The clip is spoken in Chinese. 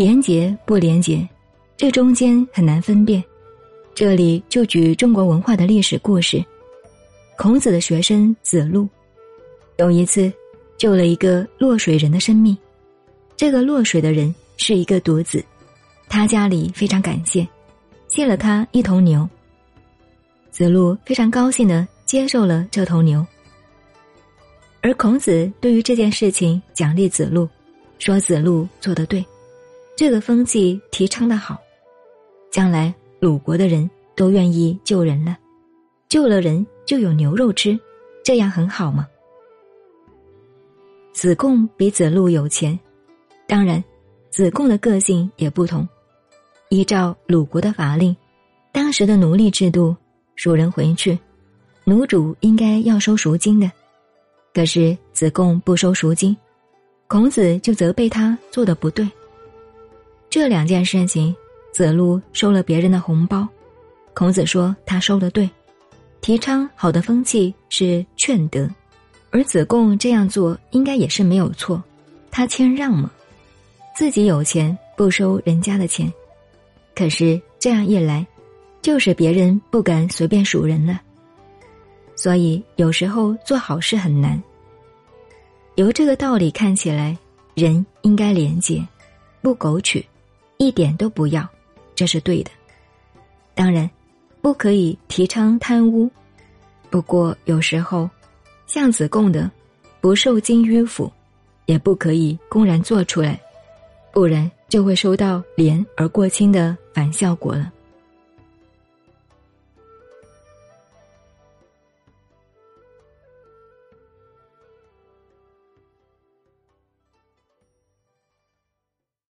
廉洁不廉洁，这中间很难分辨。这里就举中国文化的历史故事：孔子的学生子路，有一次救了一个落水人的生命。这个落水的人是一个独子，他家里非常感谢，借了他一头牛。子路非常高兴的接受了这头牛。而孔子对于这件事情奖励子路，说子路做得对，这个风气提倡的好，将来鲁国的人都愿意救人了，救了人就有牛肉吃，这样很好吗？子贡比子路有钱，当然，子贡的个性也不同。依照鲁国的法令，当时的奴隶制度，蜀人回去，奴主应该要收赎金的。可是子贡不收赎金，孔子就责备他做的不对。这两件事情，子路收了别人的红包，孔子说他收的对，提倡好的风气是劝德，而子贡这样做应该也是没有错，他谦让嘛，自己有钱不收人家的钱，可是这样一来，就是别人不敢随便数人了。所以有时候做好事很难。由这个道理看起来，人应该廉洁，不苟取，一点都不要，这是对的。当然，不可以提倡贪污。不过有时候，像子贡的，不受金迂腐，也不可以公然做出来，不然就会收到廉而过轻的反效果了。